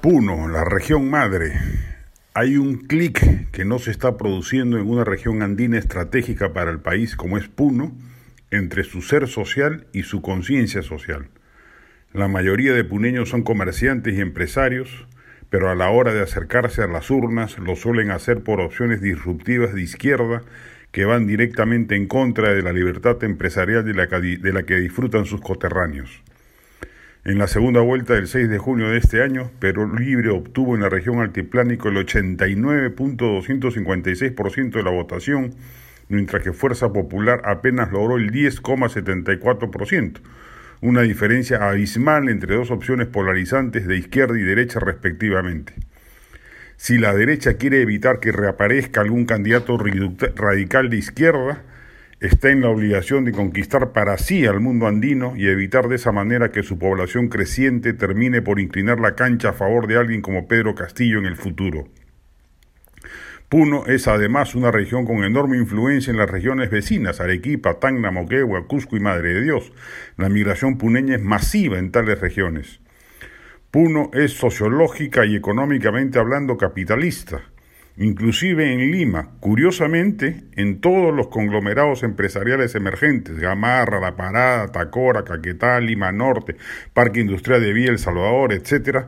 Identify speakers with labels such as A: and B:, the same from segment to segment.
A: Puno, la región madre. Hay un clic que no se está produciendo en una región andina estratégica para el país como es Puno, entre su ser social y su conciencia social. La mayoría de puneños son comerciantes y empresarios, pero a la hora de acercarse a las urnas lo suelen hacer por opciones disruptivas de izquierda que van directamente en contra de la libertad empresarial de la que, de la que disfrutan sus coterráneos. En la segunda vuelta del 6 de junio de este año, Perú Libre obtuvo en la región altiplánico el 89.256% de la votación, mientras que Fuerza Popular apenas logró el 10,74%, una diferencia abismal entre dos opciones polarizantes de izquierda y derecha respectivamente. Si la derecha quiere evitar que reaparezca algún candidato radical de izquierda, está en la obligación de conquistar para sí al mundo andino y evitar de esa manera que su población creciente termine por inclinar la cancha a favor de alguien como Pedro Castillo en el futuro. Puno es además una región con enorme influencia en las regiones vecinas, Arequipa, Tacna, Moquegua, Cusco y Madre de Dios. La migración puneña es masiva en tales regiones. Puno es sociológica y económicamente hablando capitalista inclusive en Lima, curiosamente, en todos los conglomerados empresariales emergentes, Gamarra, La Parada, Tacora, Caquetá, Lima Norte, Parque Industrial de Vía El Salvador, etc.,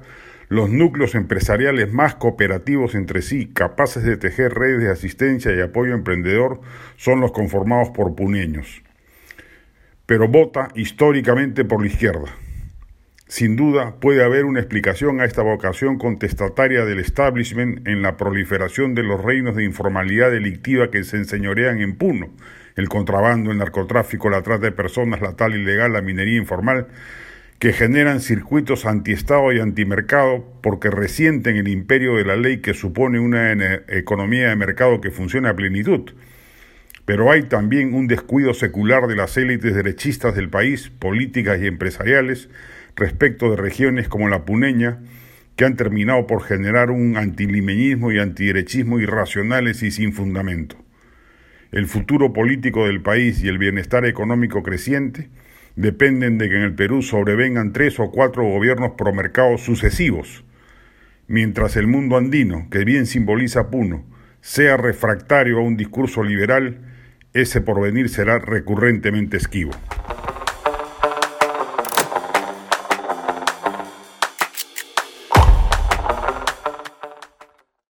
A: los núcleos empresariales más cooperativos entre sí, capaces de tejer redes de asistencia y apoyo emprendedor, son los conformados por puneños. Pero vota históricamente por la izquierda. Sin duda puede haber una explicación a esta vocación contestataria del establishment en la proliferación de los reinos de informalidad delictiva que se enseñorean en Puno, el contrabando, el narcotráfico, la trata de personas, la tal ilegal, la minería informal, que generan circuitos antiestado y antimercado porque resienten el imperio de la ley que supone una economía de mercado que funciona a plenitud. Pero hay también un descuido secular de las élites derechistas del país, políticas y empresariales, respecto de regiones como la puneña, que han terminado por generar un antilimeñismo y antiderechismo irracionales y sin fundamento. El futuro político del país y el bienestar económico creciente dependen de que en el Perú sobrevengan tres o cuatro gobiernos promercados sucesivos, mientras el mundo andino, que bien simboliza Puno, sea refractario a un discurso liberal, ese porvenir será recurrentemente esquivo.